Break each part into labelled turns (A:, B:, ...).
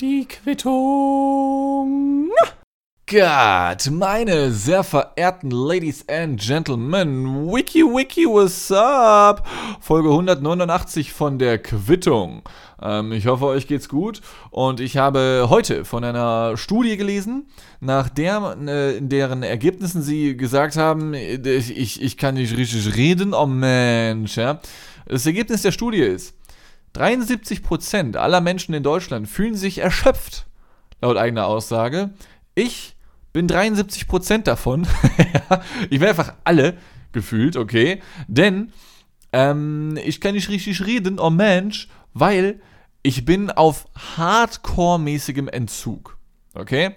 A: Die Quittung.
B: Gott, meine sehr verehrten Ladies and Gentlemen, Wiki Wiki, what's up? Folge 189 von der Quittung. Ähm, ich hoffe, euch geht's gut und ich habe heute von einer Studie gelesen, nach der, äh, deren Ergebnissen sie gesagt haben, ich, ich kann nicht richtig reden, oh Mensch, ja. Das Ergebnis der Studie ist, 73% aller Menschen in Deutschland fühlen sich erschöpft, laut eigener Aussage. Ich bin 73% davon. ich bin einfach alle gefühlt, okay? Denn ähm, ich kann nicht richtig reden, oh Mensch, weil ich bin auf Hardcore-mäßigem Entzug. Okay?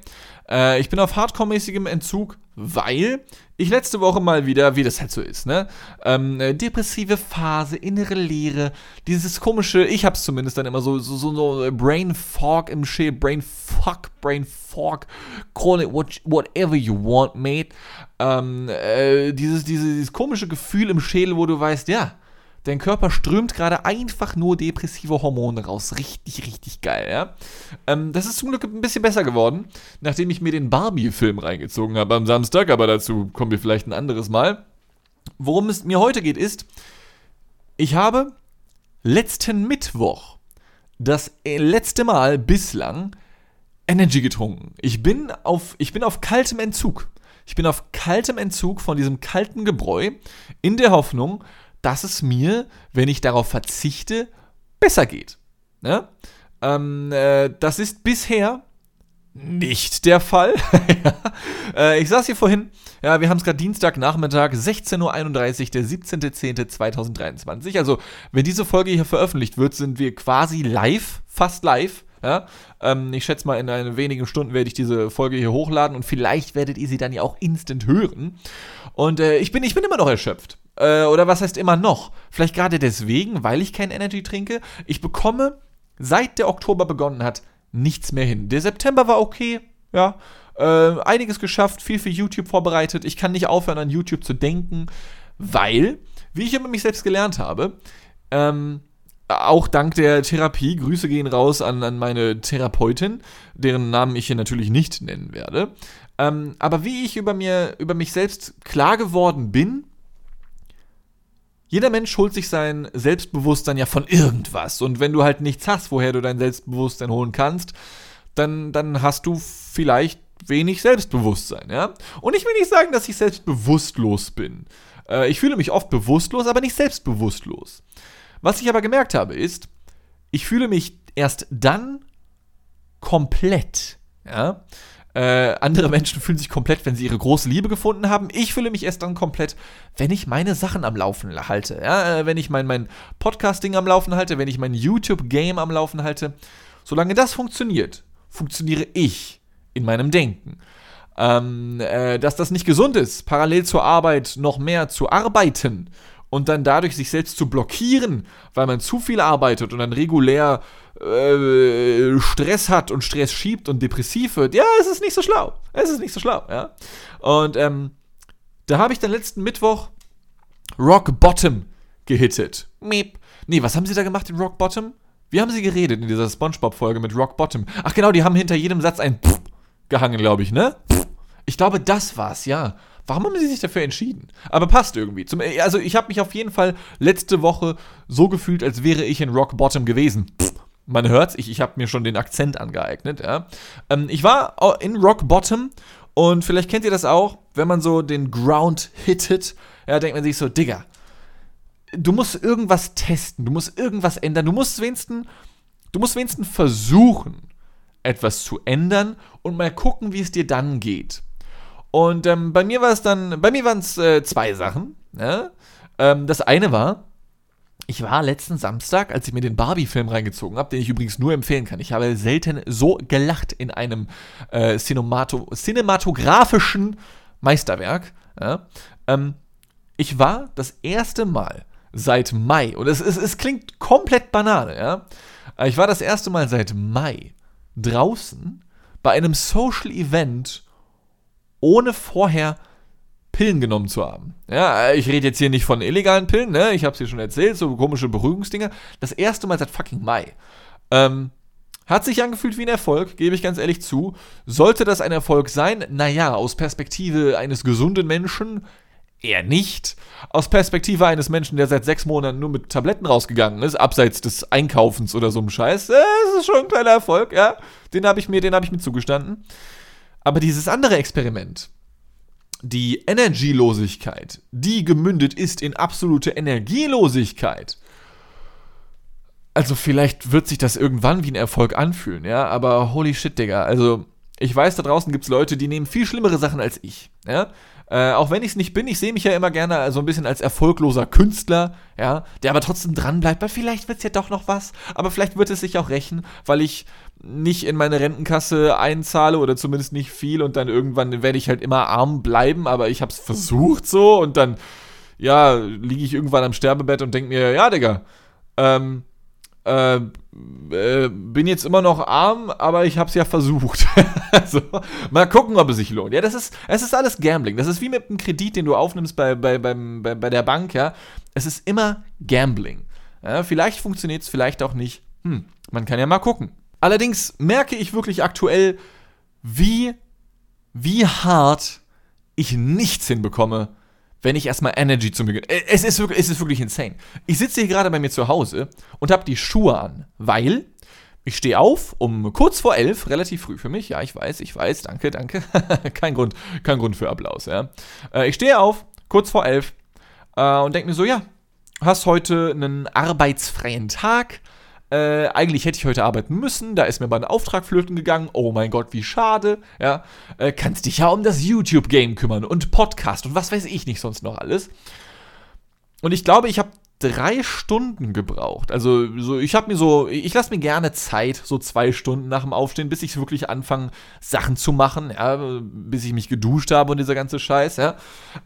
B: Äh, ich bin auf Hardcore-mäßigem Entzug, weil ich letzte Woche mal wieder, wie das halt so ist, ne? Ähm, depressive Phase, innere Leere, dieses komische, ich hab's zumindest dann immer so, so, so, so Brain Fog im Schädel, Brain Fuck, Brain Fog, call it what, whatever you want, mate. Ähm, äh, dieses, dieses, dieses komische Gefühl im Schädel, wo du weißt, ja, Dein Körper strömt gerade einfach nur depressive Hormone raus. Richtig, richtig geil, ja. Ähm, das ist zum Glück ein bisschen besser geworden, nachdem ich mir den Barbie-Film reingezogen habe am Samstag, aber dazu kommen wir vielleicht ein anderes Mal. Worum es mir heute geht, ist, ich habe letzten Mittwoch das äh, letzte Mal bislang Energy getrunken. Ich bin auf, ich bin auf kaltem Entzug. Ich bin auf kaltem Entzug von diesem kalten Gebräu in der Hoffnung, dass es mir, wenn ich darauf verzichte, besser geht. Ne? Ähm, äh, das ist bisher nicht der Fall. äh, ich saß hier vorhin, ja, wir haben es gerade Dienstagnachmittag, 16.31 Uhr, der 17.10.2023. Also, wenn diese Folge hier veröffentlicht wird, sind wir quasi live, fast live. Ja? Ähm, ich schätze mal, in wenigen Stunden werde ich diese Folge hier hochladen und vielleicht werdet ihr sie dann ja auch instant hören. Und äh, ich, bin, ich bin immer noch erschöpft. Äh, oder was heißt immer noch? Vielleicht gerade deswegen, weil ich kein Energy trinke. Ich bekomme, seit der Oktober begonnen hat, nichts mehr hin. Der September war okay, ja. Äh, einiges geschafft, viel für YouTube vorbereitet. Ich kann nicht aufhören, an YouTube zu denken, weil, wie ich über mich selbst gelernt habe, ähm, auch dank der Therapie, Grüße gehen raus an, an meine Therapeutin, deren Namen ich hier natürlich nicht nennen werde. Ähm, aber wie ich über, mir, über mich selbst klar geworden bin, jeder Mensch holt sich sein Selbstbewusstsein ja von irgendwas. Und wenn du halt nichts hast, woher du dein Selbstbewusstsein holen kannst, dann, dann hast du vielleicht wenig Selbstbewusstsein, ja? Und ich will nicht sagen, dass ich selbstbewusstlos bin. Äh, ich fühle mich oft bewusstlos, aber nicht selbstbewusstlos. Was ich aber gemerkt habe, ist, ich fühle mich erst dann komplett, ja? Äh, andere Menschen fühlen sich komplett, wenn sie ihre große Liebe gefunden haben. Ich fühle mich erst dann komplett, wenn ich meine Sachen am Laufen halte. Ja? Äh, wenn ich mein, mein Podcasting am Laufen halte, wenn ich mein YouTube-Game am Laufen halte. Solange das funktioniert, funktioniere ich in meinem Denken. Ähm, äh, dass das nicht gesund ist, parallel zur Arbeit noch mehr zu arbeiten und dann dadurch sich selbst zu blockieren, weil man zu viel arbeitet und dann regulär äh, Stress hat und Stress schiebt und depressiv wird, ja, es ist nicht so schlau. Es ist nicht so schlau, ja. Und ähm, da habe ich dann letzten Mittwoch Rock Bottom gehittet. Miep. Nee, was haben sie da gemacht in Rock Bottom? Wie haben sie geredet in dieser Spongebob-Folge mit Rock Bottom? Ach genau, die haben hinter jedem Satz ein Pff gehangen, glaube ich, ne? Pff. Ich glaube, das war's, ja. Warum haben sie sich dafür entschieden? Aber passt irgendwie. Zum, also ich habe mich auf jeden Fall letzte Woche so gefühlt, als wäre ich in Rock Bottom gewesen. Pff, man hört's, ich, ich habe mir schon den Akzent angeeignet. Ja. Ähm, ich war in Rock Bottom und vielleicht kennt ihr das auch, wenn man so den Ground hittet, ja, denkt man sich so, Digga, du musst irgendwas testen, du musst irgendwas ändern, du musst wenigstens, du musst wenigstens versuchen, etwas zu ändern und mal gucken, wie es dir dann geht. Und ähm, bei mir war es dann, bei mir waren es äh, zwei Sachen. Ne? Ähm, das eine war, ich war letzten Samstag, als ich mir den Barbie-Film reingezogen habe, den ich übrigens nur empfehlen kann. Ich habe selten so gelacht in einem äh, Cinemato cinematografischen Meisterwerk. Ja? Ähm, ich war das erste Mal seit Mai, und es, es, es klingt komplett banal, ja. Ich war das erste Mal seit Mai draußen bei einem Social Event ohne vorher Pillen genommen zu haben. Ja, ich rede jetzt hier nicht von illegalen Pillen, ne? Ich habe es dir schon erzählt, so komische Beruhigungsdinger. Das erste Mal seit fucking Mai. Ähm, hat sich angefühlt wie ein Erfolg, gebe ich ganz ehrlich zu. Sollte das ein Erfolg sein? Naja, aus Perspektive eines gesunden Menschen eher nicht. Aus Perspektive eines Menschen, der seit sechs Monaten nur mit Tabletten rausgegangen ist, abseits des Einkaufens oder so einem Scheiß, äh, ist schon ein kleiner Erfolg, ja. Den habe ich mir, den habe ich mir zugestanden. Aber dieses andere Experiment, die Energielosigkeit, die gemündet ist in absolute Energielosigkeit. Also vielleicht wird sich das irgendwann wie ein Erfolg anfühlen, ja, aber holy shit, Digga. Also ich weiß, da draußen gibt es Leute, die nehmen viel schlimmere Sachen als ich, ja. Äh, auch wenn ich es nicht bin, ich sehe mich ja immer gerne so ein bisschen als erfolgloser Künstler, ja, der aber trotzdem dran bleibt, weil vielleicht wird es ja doch noch was, aber vielleicht wird es sich auch rächen, weil ich nicht in meine Rentenkasse einzahle oder zumindest nicht viel und dann irgendwann werde ich halt immer arm bleiben, aber ich habe es versucht so und dann, ja, liege ich irgendwann am Sterbebett und denke mir, ja, Digga, ähm, äh, äh, bin jetzt immer noch arm, aber ich habe es ja versucht. also, mal gucken, ob es sich lohnt. Ja, das ist, es ist alles Gambling. Das ist wie mit einem Kredit, den du aufnimmst bei, bei, beim, bei, bei der Bank, ja. Es ist immer Gambling. Ja, vielleicht funktioniert es, vielleicht auch nicht. Hm, man kann ja mal gucken. Allerdings merke ich wirklich aktuell, wie, wie hart ich nichts hinbekomme, wenn ich erstmal Energy zu mir. Äh, es ist wirklich, es ist wirklich insane. Ich sitze hier gerade bei mir zu Hause und habe die Schuhe an, weil ich stehe auf um kurz vor elf, relativ früh für mich. Ja, ich weiß, ich weiß, danke, danke. kein, Grund, kein Grund für Applaus, ja. Äh, ich stehe auf, kurz vor elf, äh, und denke mir so, ja, hast heute einen arbeitsfreien Tag äh, eigentlich hätte ich heute arbeiten müssen, da ist mir mal ein Auftrag flöten gegangen. Oh mein Gott, wie schade. Ja, äh, kannst dich ja um das YouTube-Game kümmern und Podcast und was weiß ich nicht sonst noch alles. Und ich glaube, ich habe drei Stunden gebraucht. Also so, ich habe mir so, ich lasse mir gerne Zeit, so zwei Stunden nach dem Aufstehen, bis ich wirklich anfange, Sachen zu machen, ja, bis ich mich geduscht habe und dieser ganze Scheiß, ja.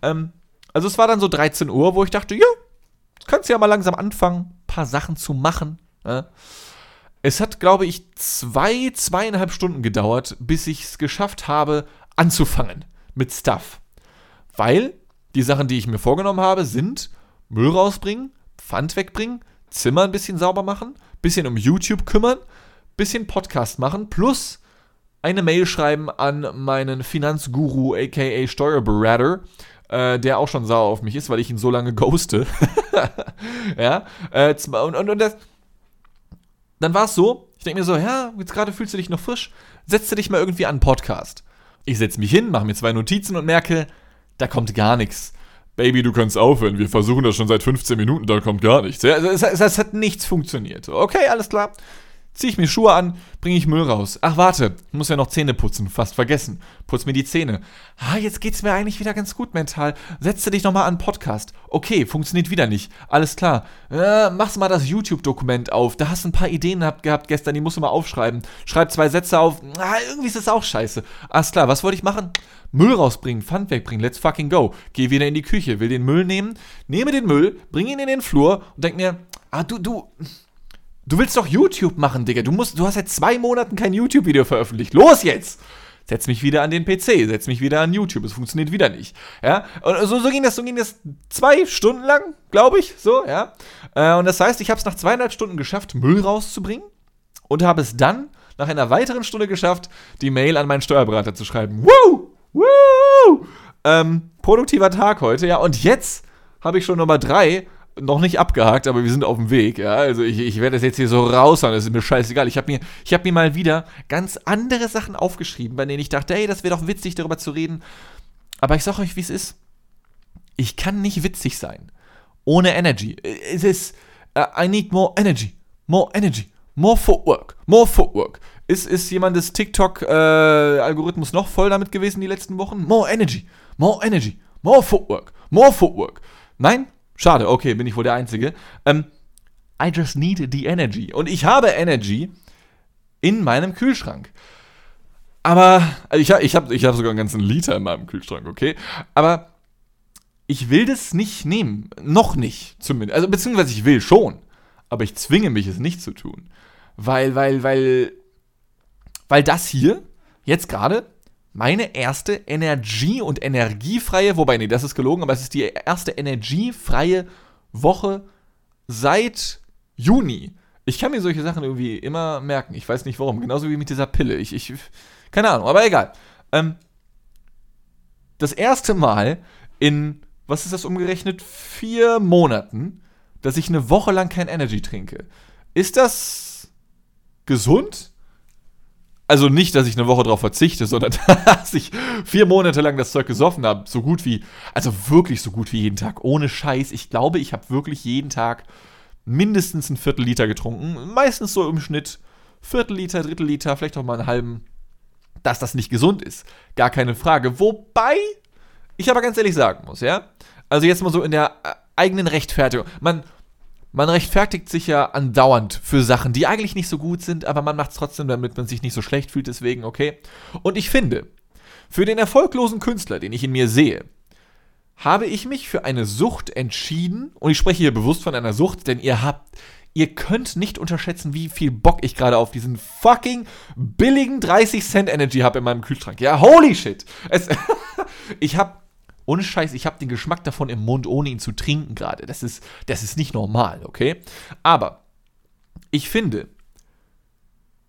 B: Ähm, also es war dann so 13 Uhr, wo ich dachte, ja, kannst ja mal langsam anfangen, ein paar Sachen zu machen. Ja. Es hat, glaube ich, zwei, zweieinhalb Stunden gedauert, bis ich es geschafft habe, anzufangen mit Stuff. Weil die Sachen, die ich mir vorgenommen habe, sind Müll rausbringen, Pfand wegbringen, Zimmer ein bisschen sauber machen, bisschen um YouTube kümmern, bisschen Podcast machen, plus eine Mail schreiben an meinen Finanzguru, aka Steuerberater, äh, der auch schon sauer auf mich ist, weil ich ihn so lange ghoste. ja, äh, und, und, und das dann war es so, ich denke mir so, ja, jetzt gerade fühlst du dich noch frisch, setz dich mal irgendwie an einen Podcast. Ich setze mich hin, mache mir zwei Notizen und merke, da kommt gar nichts. Baby, du kannst aufhören, wir versuchen das schon seit 15 Minuten, da kommt gar nichts. Ja, es, es, es hat nichts funktioniert. Okay, alles klar ziehe ich mir Schuhe an, bringe ich Müll raus. Ach warte, muss ja noch Zähne putzen, fast vergessen. Putz mir die Zähne. Ah, jetzt geht's mir eigentlich wieder ganz gut mental. Setze dich nochmal an Podcast. Okay, funktioniert wieder nicht. Alles klar. Äh, machst mal das YouTube-Dokument auf. Da hast du ein paar Ideen gehabt gestern, die musst du mal aufschreiben. Schreib zwei Sätze auf. Ah, irgendwie ist das auch scheiße. Alles klar, was wollte ich machen? Müll rausbringen, Pfand wegbringen, let's fucking go. Geh wieder in die Küche, will den Müll nehmen, nehme den Müll, bring ihn in den Flur und denk mir, ah, du, du, Du willst doch YouTube machen, Digga. Du, musst, du hast seit zwei Monaten kein YouTube-Video veröffentlicht. Los jetzt! Setz mich wieder an den PC, setz mich wieder an YouTube. Es funktioniert wieder nicht. Ja? Und so, so ging das, so ging das zwei Stunden lang, glaube ich. So, ja. Äh, und das heißt, ich habe es nach zweieinhalb Stunden geschafft, Müll rauszubringen und habe es dann nach einer weiteren Stunde geschafft, die Mail an meinen Steuerberater zu schreiben. Woo! Woo! Ähm, produktiver Tag heute, ja. Und jetzt habe ich schon Nummer drei noch nicht abgehakt, aber wir sind auf dem Weg. Ja? Also ich, ich werde das jetzt hier so raushauen, das ist mir scheißegal. Ich habe mir, hab mir mal wieder ganz andere Sachen aufgeschrieben, bei denen ich dachte, hey, das wäre doch witzig, darüber zu reden. Aber ich sag euch, wie es ist. Ich kann nicht witzig sein. Ohne Energy. Es ist, uh, I need more energy. More energy. More footwork. More footwork. Ist, ist jemandes TikTok-Algorithmus äh, noch voll damit gewesen die letzten Wochen? More energy. More energy. More footwork. More footwork. Nein, Schade, okay, bin ich wohl der Einzige. Ähm, I just need the energy. Und ich habe Energy in meinem Kühlschrank. Aber, also ich, ich habe ich hab sogar einen ganzen Liter in meinem Kühlschrank, okay? Aber ich will das nicht nehmen. Noch nicht, zumindest. Also, beziehungsweise ich will schon. Aber ich zwinge mich, es nicht zu tun. Weil, weil, weil, weil das hier, jetzt gerade, meine erste energie- und energiefreie, wobei, nee, das ist gelogen, aber es ist die erste energiefreie Woche seit Juni Ich kann mir solche Sachen irgendwie immer merken. Ich weiß nicht warum. Genauso wie mit dieser Pille. Ich, ich, keine Ahnung, aber egal. Ähm, das erste Mal in, was ist das umgerechnet? Vier Monaten, dass ich eine Woche lang kein Energy trinke. Ist das gesund? Also nicht, dass ich eine Woche darauf verzichte, sondern dass ich vier Monate lang das Zeug gesoffen habe. So gut wie, also wirklich so gut wie jeden Tag. Ohne Scheiß. Ich glaube, ich habe wirklich jeden Tag mindestens ein Viertel Liter getrunken. Meistens so im Schnitt Viertel Liter, Drittel Liter, vielleicht auch mal einen halben. Dass das nicht gesund ist. Gar keine Frage. Wobei ich aber ganz ehrlich sagen muss, ja. Also jetzt mal so in der äh, eigenen Rechtfertigung. Man, man rechtfertigt sich ja andauernd für Sachen, die eigentlich nicht so gut sind, aber man macht es trotzdem, damit man sich nicht so schlecht fühlt, deswegen, okay. Und ich finde, für den erfolglosen Künstler, den ich in mir sehe, habe ich mich für eine Sucht entschieden, und ich spreche hier bewusst von einer Sucht, denn ihr habt, ihr könnt nicht unterschätzen, wie viel Bock ich gerade auf diesen fucking billigen 30 Cent Energy habe in meinem Kühlschrank. Ja, holy shit. Es, ich habe ohne Scheiß, ich habe den Geschmack davon im Mund, ohne ihn zu trinken gerade. Das ist, das ist nicht normal, okay? Aber ich finde,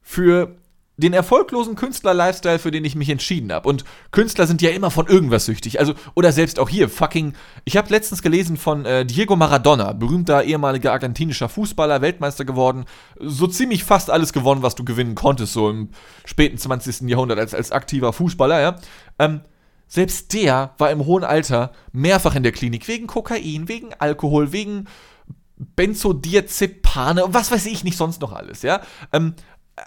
B: für den erfolglosen Künstler-Lifestyle, für den ich mich entschieden habe. Und Künstler sind ja immer von irgendwas süchtig. Also, oder selbst auch hier, fucking. Ich habe letztens gelesen von äh, Diego Maradona, berühmter ehemaliger argentinischer Fußballer, Weltmeister geworden. So ziemlich fast alles gewonnen, was du gewinnen konntest, so im späten 20. Jahrhundert als, als aktiver Fußballer, ja. Ähm, selbst der war im hohen Alter mehrfach in der Klinik wegen Kokain, wegen Alkohol, wegen Benzodiazepane, was weiß ich nicht sonst noch alles, ja. Ähm,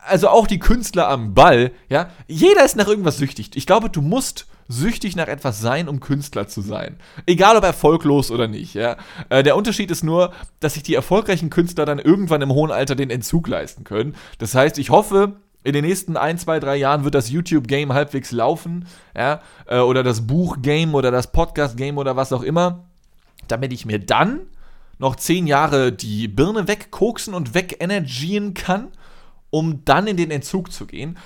B: also auch die Künstler am Ball, ja, jeder ist nach irgendwas süchtig. Ich glaube, du musst süchtig nach etwas sein, um Künstler zu sein. Egal ob erfolglos oder nicht, ja. Äh, der Unterschied ist nur, dass sich die erfolgreichen Künstler dann irgendwann im hohen Alter den Entzug leisten können. Das heißt, ich hoffe, in den nächsten ein, zwei, drei Jahren wird das YouTube-Game halbwegs laufen, ja, äh, oder das Buch-Game oder das Podcast-Game oder was auch immer, damit ich mir dann noch zehn Jahre die Birne wegkoksen und wegenergien kann um dann in den Entzug zu gehen.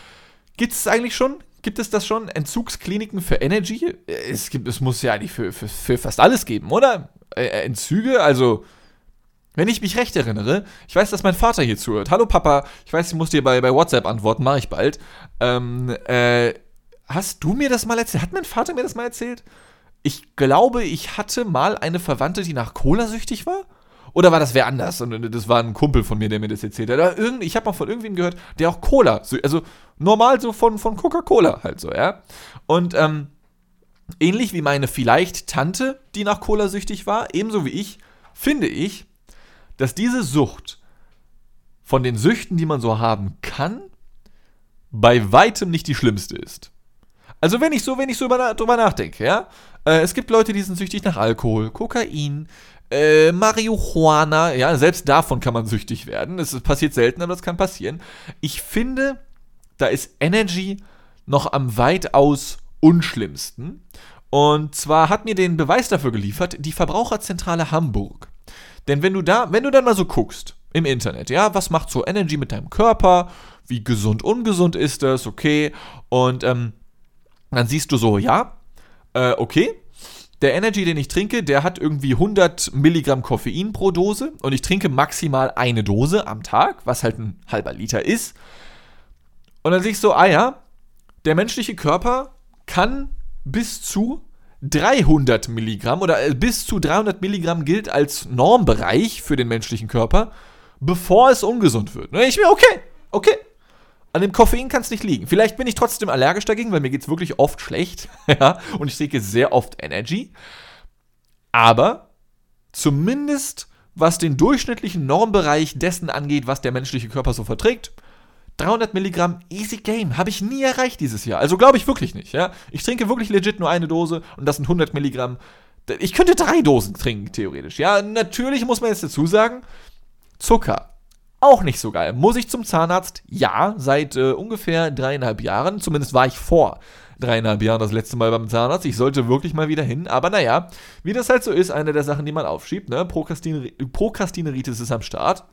B: Gibt es eigentlich schon? Gibt es das schon? Entzugskliniken für Energy? Es, gibt, es muss ja eigentlich für, für, für fast alles geben, oder? Äh, äh, Entzüge, also wenn ich mich recht erinnere, ich weiß, dass mein Vater hier zuhört. Hallo Papa, ich weiß, ich muss dir bei, bei WhatsApp antworten, mache ich bald. Ähm, äh, hast du mir das mal erzählt? Hat mein Vater mir das mal erzählt? Ich glaube, ich hatte mal eine Verwandte, die nach Cola süchtig war. Oder war das wer anders? Und das war ein Kumpel von mir, der mir das erzählt hat. Irgend, ich habe mal von irgendwem gehört, der auch Cola, also normal so von, von Coca-Cola halt so, ja. Und ähm, ähnlich wie meine vielleicht Tante, die nach Cola süchtig war, ebenso wie ich, finde ich, dass diese Sucht von den Süchten, die man so haben kann, bei weitem nicht die schlimmste ist. Also wenn ich so, wenn ich so drüber nachdenke, ja, äh, es gibt Leute, die sind süchtig nach Alkohol, Kokain, äh, Marihuana, ja, selbst davon kann man süchtig werden. Das passiert selten, aber das kann passieren. Ich finde, da ist Energy noch am weitaus unschlimmsten. Und zwar hat mir den Beweis dafür geliefert die Verbraucherzentrale Hamburg. Denn wenn du da, wenn du dann mal so guckst im Internet, ja, was macht so Energy mit deinem Körper? Wie gesund, ungesund ist das? Okay. Und ähm, dann siehst du so, ja, äh, okay, der Energy, den ich trinke, der hat irgendwie 100 Milligramm Koffein pro Dose und ich trinke maximal eine Dose am Tag, was halt ein halber Liter ist. Und dann sehe ich so, ah ja, der menschliche Körper kann bis zu 300 Milligramm oder äh, bis zu 300 Milligramm gilt als Normbereich für den menschlichen Körper, bevor es ungesund wird. Und ich mir, okay, okay, an dem Koffein kann es nicht liegen. Vielleicht bin ich trotzdem allergisch dagegen, weil mir geht es wirklich oft schlecht. ja, und ich trinke sehr oft Energy. Aber zumindest was den durchschnittlichen Normbereich dessen angeht, was der menschliche Körper so verträgt, 300 Milligramm Easy Game habe ich nie erreicht dieses Jahr. Also glaube ich wirklich nicht. Ja? Ich trinke wirklich legit nur eine Dose und das sind 100 Milligramm. Ich könnte drei Dosen trinken, theoretisch. Ja, natürlich muss man jetzt dazu sagen, Zucker auch nicht so geil. Muss ich zum Zahnarzt? Ja, seit äh, ungefähr dreieinhalb Jahren. Zumindest war ich vor dreieinhalb Jahren das letzte Mal beim Zahnarzt. Ich sollte wirklich mal wieder hin. Aber naja, wie das halt so ist, eine der Sachen, die man aufschiebt. Ne? Prokrastiner Prokrastineritis ist am Start.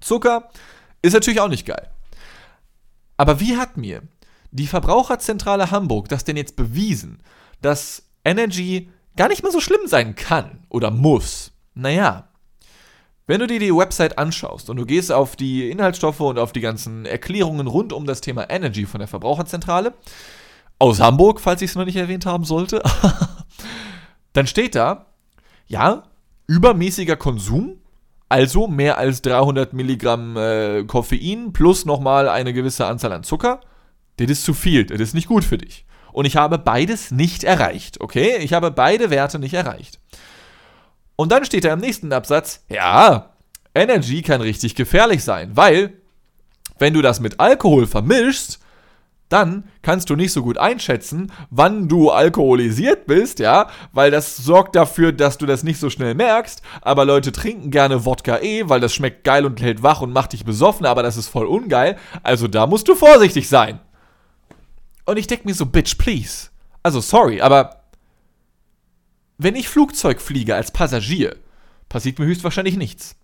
B: Zucker ist natürlich auch nicht geil. Aber wie hat mir die Verbraucherzentrale Hamburg das denn jetzt bewiesen, dass Energy gar nicht mal so schlimm sein kann oder muss? Naja, Wenn du dir die Website anschaust und du gehst auf die Inhaltsstoffe und auf die ganzen Erklärungen rund um das Thema Energy von der Verbraucherzentrale aus Hamburg, falls ich es noch nicht erwähnt haben sollte, dann steht da, ja, übermäßiger Konsum, also mehr als 300 Milligramm äh, Koffein plus nochmal eine gewisse Anzahl an Zucker, das ist zu viel, das ist nicht gut für dich. Und ich habe beides nicht erreicht, okay? Ich habe beide Werte nicht erreicht. Und dann steht da im nächsten Absatz, ja, Energy kann richtig gefährlich sein, weil wenn du das mit Alkohol vermischst, dann kannst du nicht so gut einschätzen, wann du alkoholisiert bist, ja, weil das sorgt dafür, dass du das nicht so schnell merkst. Aber Leute trinken gerne Wodka E, weil das schmeckt geil und hält wach und macht dich besoffen, aber das ist voll ungeil. Also da musst du vorsichtig sein. Und ich denke mir so, Bitch, please. Also sorry, aber wenn ich Flugzeug fliege als Passagier, passiert mir höchstwahrscheinlich nichts.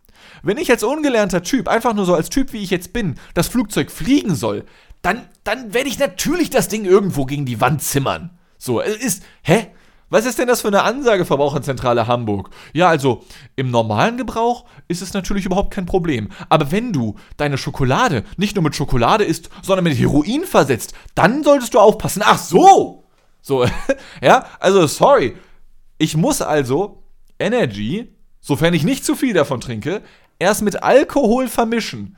B: Wenn ich als ungelernter Typ, einfach nur so als Typ, wie ich jetzt bin, das Flugzeug fliegen soll, dann, dann werde ich natürlich das Ding irgendwo gegen die Wand zimmern. So, es ist, hä? Was ist denn das für eine Ansage, Verbraucherzentrale Hamburg? Ja, also im normalen Gebrauch ist es natürlich überhaupt kein Problem. Aber wenn du deine Schokolade nicht nur mit Schokolade isst, sondern mit Heroin versetzt, dann solltest du aufpassen. Ach so! So, ja, also sorry. Ich muss also Energy, sofern ich nicht zu viel davon trinke, erst mit Alkohol vermischen,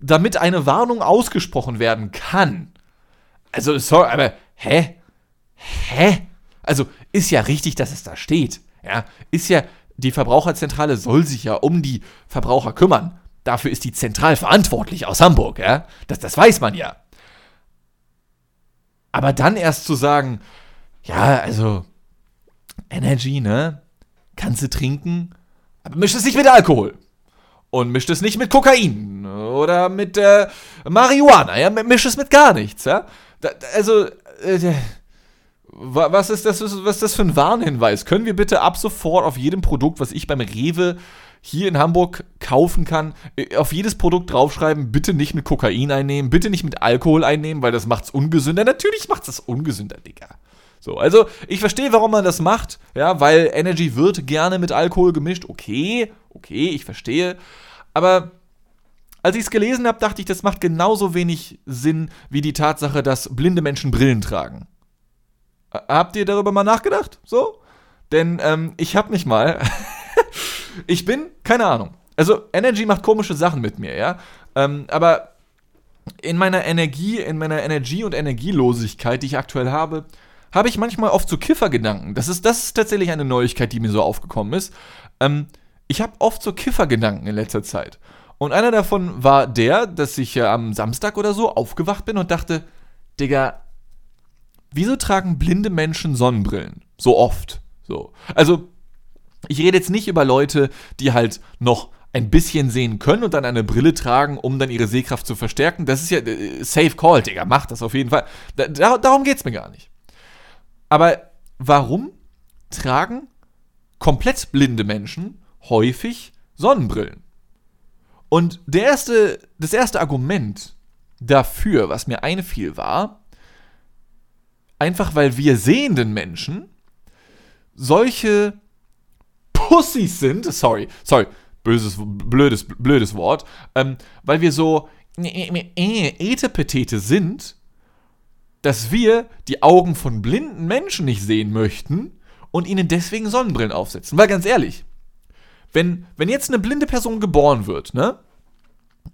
B: damit eine Warnung ausgesprochen werden kann. Also, sorry, aber hä? Hä? Also ist ja richtig, dass es da steht. Ja, ist ja, die Verbraucherzentrale soll sich ja um die Verbraucher kümmern. Dafür ist die zentral verantwortlich aus Hamburg, ja. Das, das weiß man ja. Aber dann erst zu sagen, ja, also Energy, ne? Kannst du trinken, aber misch es nicht mit Alkohol. Und mischt es nicht mit Kokain oder mit äh, Marihuana, ja? Misch es mit gar nichts, ja? Da, also, äh, was ist, das, was ist das für ein Warnhinweis? Können wir bitte ab sofort auf jedem Produkt, was ich beim Rewe hier in Hamburg kaufen kann, äh, auf jedes Produkt draufschreiben, bitte nicht mit Kokain einnehmen, bitte nicht mit Alkohol einnehmen, weil das macht's ungesünder. Natürlich macht's das ungesünder, Digga. So, also ich verstehe, warum man das macht, ja, weil Energy wird gerne mit Alkohol gemischt. Okay, okay, ich verstehe. Aber als ich es gelesen habe, dachte ich, das macht genauso wenig Sinn wie die Tatsache, dass blinde Menschen Brillen tragen. Habt ihr darüber mal nachgedacht? So? Denn ähm, ich hab mich mal. ich bin, keine Ahnung. Also, Energy macht komische Sachen mit mir, ja. Ähm, aber in meiner Energie, in meiner Energie und Energielosigkeit, die ich aktuell habe, habe ich manchmal oft so Kiffergedanken. Das ist, das ist tatsächlich eine Neuigkeit, die mir so aufgekommen ist. Ähm, ich habe oft so Kiffergedanken in letzter Zeit. Und einer davon war der, dass ich äh, am Samstag oder so aufgewacht bin und dachte, Digga, wieso tragen blinde Menschen Sonnenbrillen? So oft. So. Also, ich rede jetzt nicht über Leute, die halt noch ein bisschen sehen können und dann eine Brille tragen, um dann ihre Sehkraft zu verstärken. Das ist ja äh, safe call, Digga. Macht das auf jeden Fall. Da, darum geht's mir gar nicht. Aber warum tragen komplett blinde Menschen häufig Sonnenbrillen? Und der erste, das erste Argument dafür, was mir einfiel, war, Einfach weil wir sehenden Menschen solche Pussys sind, sorry, sorry, böses, blödes, blödes Wort, ähm, weil wir so Etepetete sind, dass wir die Augen von blinden Menschen nicht sehen möchten und ihnen deswegen Sonnenbrillen aufsetzen. Weil ganz ehrlich, wenn, wenn jetzt eine blinde Person geboren wird, ne?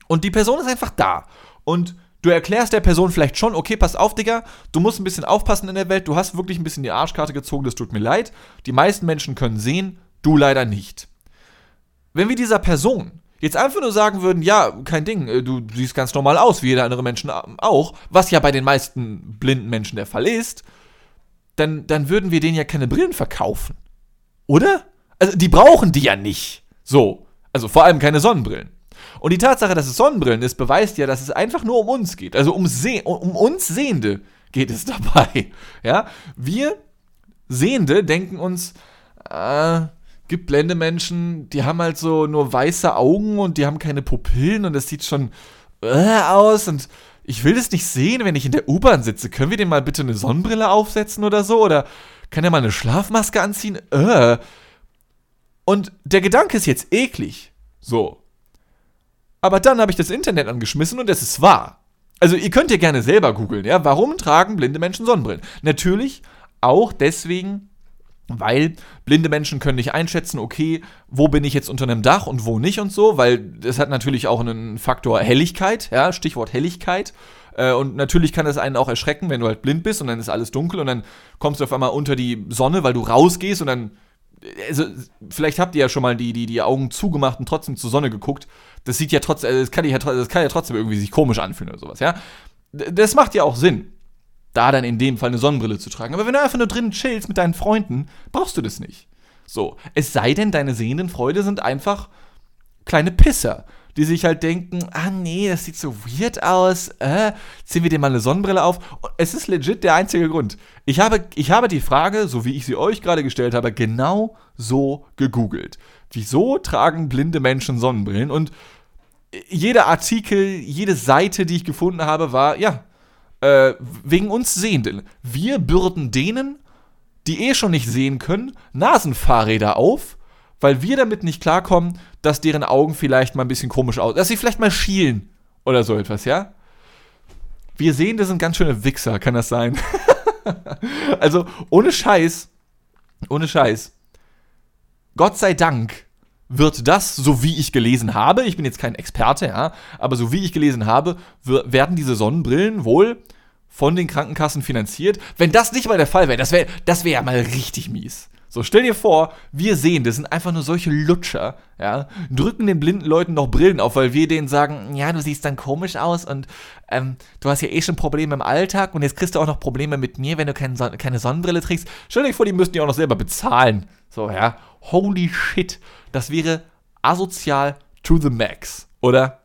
B: Und die Person ist einfach da und Du erklärst der Person vielleicht schon, okay, pass auf, Digga, du musst ein bisschen aufpassen in der Welt, du hast wirklich ein bisschen die Arschkarte gezogen, das tut mir leid. Die meisten Menschen können sehen, du leider nicht. Wenn wir dieser Person jetzt einfach nur sagen würden, ja, kein Ding, äh, du siehst ganz normal aus, wie jeder andere Menschen auch, was ja bei den meisten blinden Menschen der Fall ist, dann, dann würden wir denen ja keine Brillen verkaufen. Oder? Also, die brauchen die ja nicht. So. Also vor allem keine Sonnenbrillen. Und die Tatsache, dass es Sonnenbrillen ist, beweist ja, dass es einfach nur um uns geht. Also um, Se um uns Sehende geht es dabei. Ja, wir Sehende denken uns, äh, gibt blende Menschen, die haben halt so nur weiße Augen und die haben keine Pupillen und das sieht schon äh, aus und ich will das nicht sehen, wenn ich in der U-Bahn sitze. Können wir dem mal bitte eine Sonnenbrille aufsetzen oder so? Oder kann er mal eine Schlafmaske anziehen? Äh. Und der Gedanke ist jetzt eklig. So. Aber dann habe ich das Internet angeschmissen und es ist wahr. Also ihr könnt ja gerne selber googeln, ja, warum tragen blinde Menschen Sonnenbrillen? Natürlich auch deswegen, weil blinde Menschen können nicht einschätzen, okay, wo bin ich jetzt unter einem Dach und wo nicht und so, weil das hat natürlich auch einen Faktor Helligkeit, ja, Stichwort Helligkeit. Äh, und natürlich kann das einen auch erschrecken, wenn du halt blind bist und dann ist alles dunkel und dann kommst du auf einmal unter die Sonne, weil du rausgehst und dann. Also, vielleicht habt ihr ja schon mal die, die, die Augen zugemacht und trotzdem zur Sonne geguckt. Das sieht ja trotzdem, also das kann ja, das kann ja trotzdem irgendwie sich komisch anfühlen oder sowas, ja. Das macht ja auch Sinn da dann in dem Fall eine Sonnenbrille zu tragen. Aber wenn du einfach nur drinnen chillst mit deinen Freunden, brauchst du das nicht. So, es sei denn, deine sehenden Freude sind einfach kleine Pisser, die sich halt denken, ah nee, das sieht so weird aus, äh, ziehen wir dir mal eine Sonnenbrille auf. Es ist legit der einzige Grund. Ich habe, ich habe die Frage, so wie ich sie euch gerade gestellt habe, genau so gegoogelt. Wieso tragen blinde Menschen Sonnenbrillen? Und jeder Artikel, jede Seite, die ich gefunden habe, war, ja, äh, wegen uns Sehenden. Wir bürden denen, die eh schon nicht sehen können, Nasenfahrräder auf, weil wir damit nicht klarkommen, dass deren Augen vielleicht mal ein bisschen komisch aussehen, dass sie vielleicht mal schielen oder so etwas, ja? Wir sehen, das sind ganz schöne Wichser, kann das sein? also, ohne Scheiß, ohne Scheiß. Gott sei Dank wird das, so wie ich gelesen habe, ich bin jetzt kein Experte, ja, aber so wie ich gelesen habe, werden diese Sonnenbrillen wohl von den Krankenkassen finanziert. Wenn das nicht mal der Fall wäre, das wäre das wär ja mal richtig mies. So, stell dir vor, wir sehen, das sind einfach nur solche Lutscher, ja, drücken den blinden Leuten noch Brillen auf, weil wir denen sagen, ja, du siehst dann komisch aus und ähm, du hast ja eh schon Probleme im Alltag und jetzt kriegst du auch noch Probleme mit mir, wenn du kein Son keine Sonnenbrille trägst. Stell dir vor, die müssten die auch noch selber bezahlen. So, ja, holy shit, das wäre asozial to the max, oder?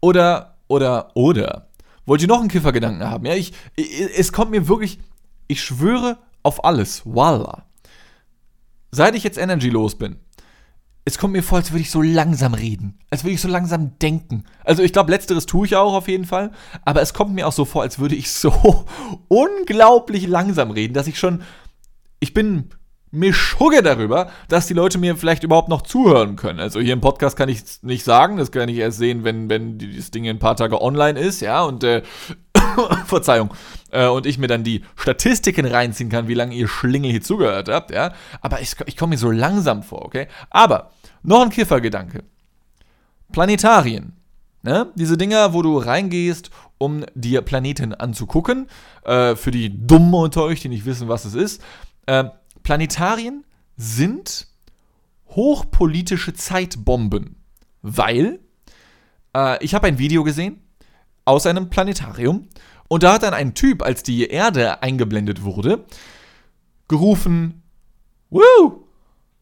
B: Oder, oder, oder. Wollt ihr noch einen Kiffergedanken haben? Ja, ich, es kommt mir wirklich, ich schwöre auf alles. Voila. Seit ich jetzt Energy los bin, es kommt mir vor, als würde ich so langsam reden. Als würde ich so langsam denken. Also ich glaube, letzteres tue ich auch auf jeden Fall. Aber es kommt mir auch so vor, als würde ich so unglaublich langsam reden, dass ich schon. Ich bin mir schugge darüber, dass die Leute mir vielleicht überhaupt noch zuhören können. Also hier im Podcast kann ich es nicht sagen, das kann ich erst sehen, wenn, wenn dieses Ding ein paar Tage online ist, ja, und äh, Verzeihung. Äh, und ich mir dann die Statistiken reinziehen kann, wie lange ihr Schlingel hier zugehört habt, ja. Aber ich, ich komme mir so langsam vor, okay? Aber noch ein Kiffergedanke. Planetarien. Ne? Diese Dinger, wo du reingehst, um dir Planeten anzugucken. Äh, für die Dummen unter euch, die nicht wissen, was es ist. Äh, Planetarien sind hochpolitische Zeitbomben, weil äh, ich habe ein Video gesehen aus einem Planetarium und da hat dann ein Typ, als die Erde eingeblendet wurde, gerufen, Woo!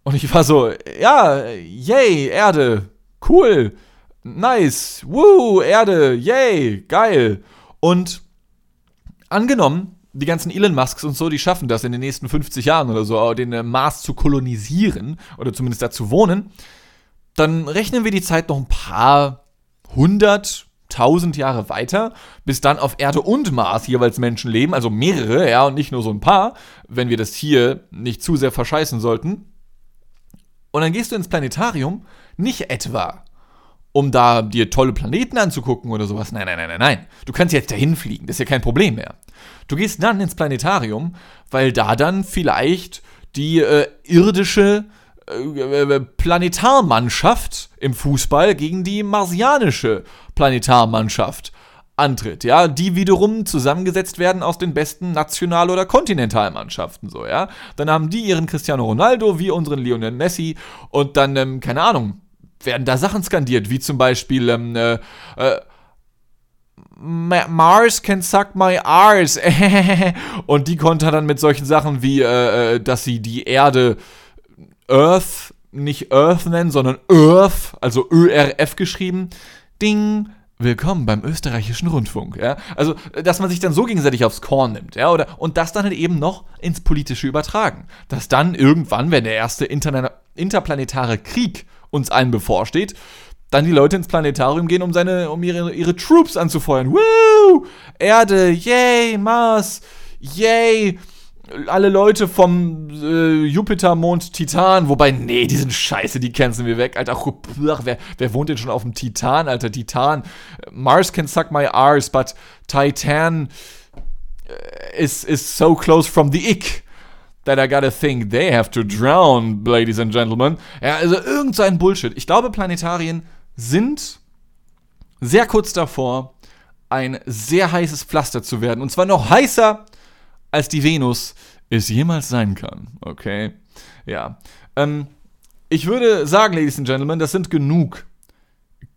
B: Und ich war so, ja, yay, Erde, cool, nice, woo, Erde, yay, geil. Und angenommen, die ganzen Elon Musks und so, die schaffen das in den nächsten 50 Jahren oder so, den äh, Mars zu kolonisieren oder zumindest da zu wohnen, dann rechnen wir die Zeit noch ein paar hundert, tausend Jahre weiter, bis dann auf Erde und Mars jeweils Menschen leben, also mehrere, ja, und nicht nur so ein paar, wenn wir das hier nicht zu sehr verscheißen sollten. Und dann gehst du ins Planetarium, nicht etwa um da dir tolle Planeten anzugucken oder sowas. Nein, nein, nein, nein, nein. Du kannst jetzt dahin fliegen, das ist ja kein Problem mehr. Du gehst dann ins Planetarium, weil da dann vielleicht die äh, irdische äh, äh, Planetarmannschaft im Fußball gegen die marsianische Planetarmannschaft antritt, ja, die wiederum zusammengesetzt werden aus den besten National- oder Kontinentalmannschaften, so, ja. Dann haben die ihren Cristiano Ronaldo, wie unseren Lionel Messi und dann, ähm, keine Ahnung, werden da Sachen skandiert, wie zum Beispiel, ähm, äh, äh, Mars can suck my arse. und die konnte dann mit solchen Sachen wie, äh, äh, dass sie die Erde Earth, nicht Earth nennen, sondern Earth, also ÖRF geschrieben. Ding, Willkommen beim österreichischen Rundfunk, ja. Also, dass man sich dann so gegenseitig aufs Korn nimmt, ja, oder und das dann halt eben noch ins Politische übertragen. Dass dann irgendwann, wenn der erste Inter interplanetare Krieg uns allen bevorsteht, dann die Leute ins Planetarium gehen, um, seine, um ihre, ihre Troops anzufeuern. Woo! Erde, yay, Mars, yay, alle Leute vom äh, Jupitermond Titan, wobei, nee, die sind scheiße, die canceln wir weg. Alter, wer, wer wohnt denn schon auf dem Titan, Alter? Titan. Mars can suck my arse, but Titan äh, is, is so close from the ick that I gotta think they have to drown, ladies and gentlemen. Ja, also irgend so Bullshit. Ich glaube, Planetarien sind sehr kurz davor, ein sehr heißes Pflaster zu werden. Und zwar noch heißer, als die Venus es jemals sein kann. Okay? Ja. Ähm, ich würde sagen, Ladies and Gentlemen, das sind genug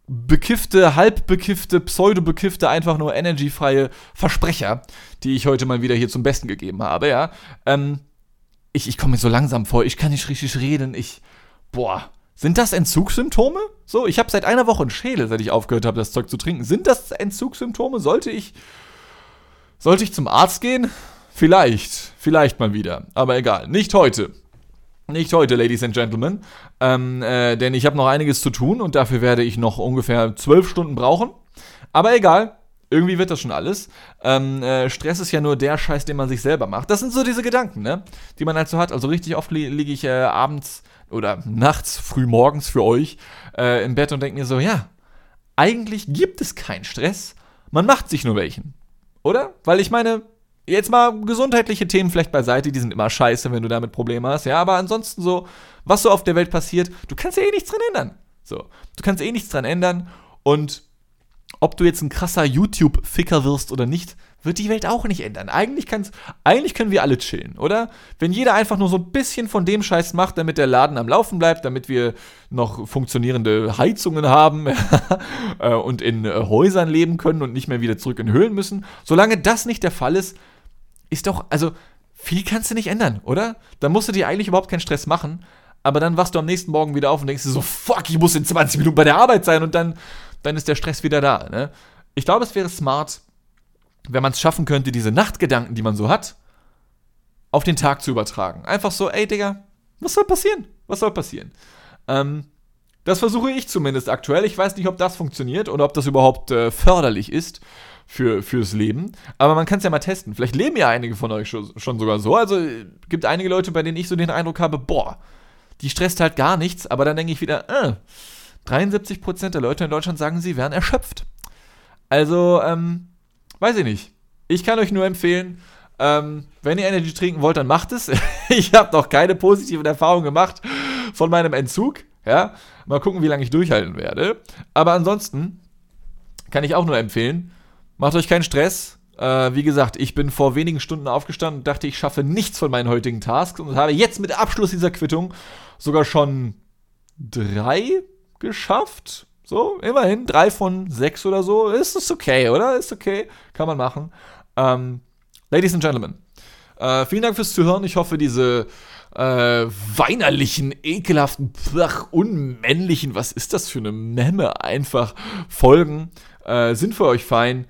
B: bekiffte, halbbekiffte, pseudo-bekiffte, einfach nur energiefreie Versprecher, die ich heute mal wieder hier zum Besten gegeben habe, ja. Ähm, ich, ich komme mir so langsam vor, ich kann nicht richtig reden, ich, boah, sind das Entzugssymptome? So, ich habe seit einer Woche einen Schädel, seit ich aufgehört habe, das Zeug zu trinken. Sind das Entzugssymptome? Sollte ich, sollte ich zum Arzt gehen? Vielleicht, vielleicht mal wieder, aber egal, nicht heute. Nicht heute, Ladies and Gentlemen, ähm, äh, denn ich habe noch einiges zu tun und dafür werde ich noch ungefähr zwölf Stunden brauchen. Aber egal, irgendwie wird das schon alles. Ähm, äh, Stress ist ja nur der Scheiß, den man sich selber macht. Das sind so diese Gedanken, ne? Die man halt so hat. Also richtig oft li liege ich äh, abends oder nachts, früh morgens für euch äh, im Bett und denke mir so, ja, eigentlich gibt es keinen Stress. Man macht sich nur welchen. Oder? Weil ich meine, jetzt mal gesundheitliche Themen vielleicht beiseite, die sind immer scheiße, wenn du damit Probleme hast. Ja, aber ansonsten so, was so auf der Welt passiert, du kannst ja eh nichts dran ändern. So, du kannst eh nichts dran ändern und ob du jetzt ein krasser YouTube-Ficker wirst oder nicht, wird die Welt auch nicht ändern. Eigentlich, kann's, eigentlich können wir alle chillen, oder? Wenn jeder einfach nur so ein bisschen von dem Scheiß macht, damit der Laden am Laufen bleibt, damit wir noch funktionierende Heizungen haben äh, und in äh, Häusern leben können und nicht mehr wieder zurück in Höhlen müssen. Solange das nicht der Fall ist, ist doch, also viel kannst du nicht ändern, oder? Dann musst du dir eigentlich überhaupt keinen Stress machen. Aber dann wachst du am nächsten Morgen wieder auf und denkst dir so, fuck, ich muss in 20 Minuten bei der Arbeit sein und dann dann ist der Stress wieder da. Ne? Ich glaube, es wäre smart, wenn man es schaffen könnte, diese Nachtgedanken, die man so hat, auf den Tag zu übertragen. Einfach so, ey Digga, was soll passieren? Was soll passieren? Ähm, das versuche ich zumindest aktuell. Ich weiß nicht, ob das funktioniert oder ob das überhaupt äh, förderlich ist für, fürs Leben. Aber man kann es ja mal testen. Vielleicht leben ja einige von euch schon, schon sogar so. Also äh, gibt einige Leute, bei denen ich so den Eindruck habe, boah, die stresst halt gar nichts. Aber dann denke ich wieder, äh, 73% der Leute in Deutschland sagen, sie wären erschöpft. Also, ähm, weiß ich nicht. Ich kann euch nur empfehlen, ähm, wenn ihr Energy trinken wollt, dann macht es. ich habe noch keine positiven Erfahrungen gemacht von meinem Entzug. Ja, mal gucken, wie lange ich durchhalten werde. Aber ansonsten kann ich auch nur empfehlen, macht euch keinen Stress. Äh, wie gesagt, ich bin vor wenigen Stunden aufgestanden und dachte, ich schaffe nichts von meinen heutigen Tasks und habe jetzt mit Abschluss dieser Quittung sogar schon drei geschafft. So, immerhin drei von sechs oder so. Ist es okay, oder? Ist okay. Kann man machen. Ähm, Ladies and Gentlemen, äh, vielen Dank fürs Zuhören. Ich hoffe, diese äh, weinerlichen, ekelhaften, ach, unmännlichen, was ist das für eine Memme, einfach Folgen äh, sind für euch fein.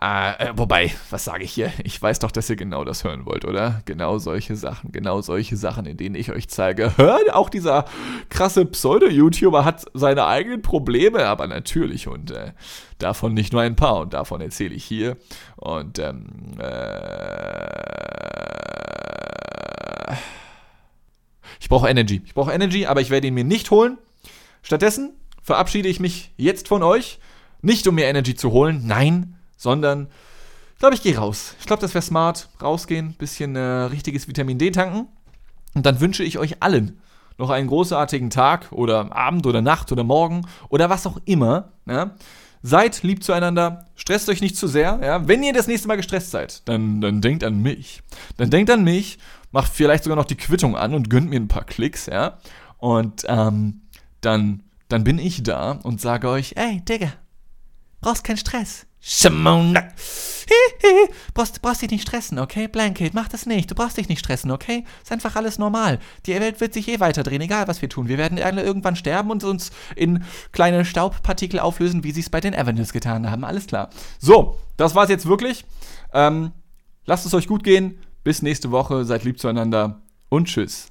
B: Äh, äh, wobei, was sage ich hier? Ich weiß doch, dass ihr genau das hören wollt, oder? Genau solche Sachen, genau solche Sachen, in denen ich euch zeige. Hört, auch dieser krasse Pseudo-YouTuber hat seine eigenen Probleme, aber natürlich und äh, davon nicht nur ein paar und davon erzähle ich hier. Und ähm, äh, ich brauche Energy. Ich brauche Energy, aber ich werde ihn mir nicht holen. Stattdessen verabschiede ich mich jetzt von euch. Nicht um mir Energy zu holen, nein, sondern ich glaube, ich gehe raus. Ich glaube, das wäre smart. Rausgehen, bisschen äh, richtiges Vitamin D tanken. Und dann wünsche ich euch allen noch einen großartigen Tag oder Abend oder Nacht oder Morgen oder was auch immer. Ja? Seid lieb zueinander, stresst euch nicht zu sehr. Ja? Wenn ihr das nächste Mal gestresst seid, dann, dann denkt an mich. Dann denkt an mich, macht vielleicht sogar noch die Quittung an und gönnt mir ein paar Klicks. Ja? Und ähm, dann, dann bin ich da und sage euch, ey, Digga, brauchst keinen Stress. Simona. brauchst, brauchst dich nicht stressen, okay? Blanket, mach das nicht. Du brauchst dich nicht stressen, okay? Ist einfach alles normal. Die Welt wird sich eh weiterdrehen, egal was wir tun. Wir werden alle irgendwann sterben und uns in kleine Staubpartikel auflösen, wie sie es bei den Avengers getan haben. Alles klar. So, das war's jetzt wirklich. Ähm, lasst es euch gut gehen. Bis nächste Woche. Seid lieb zueinander und tschüss.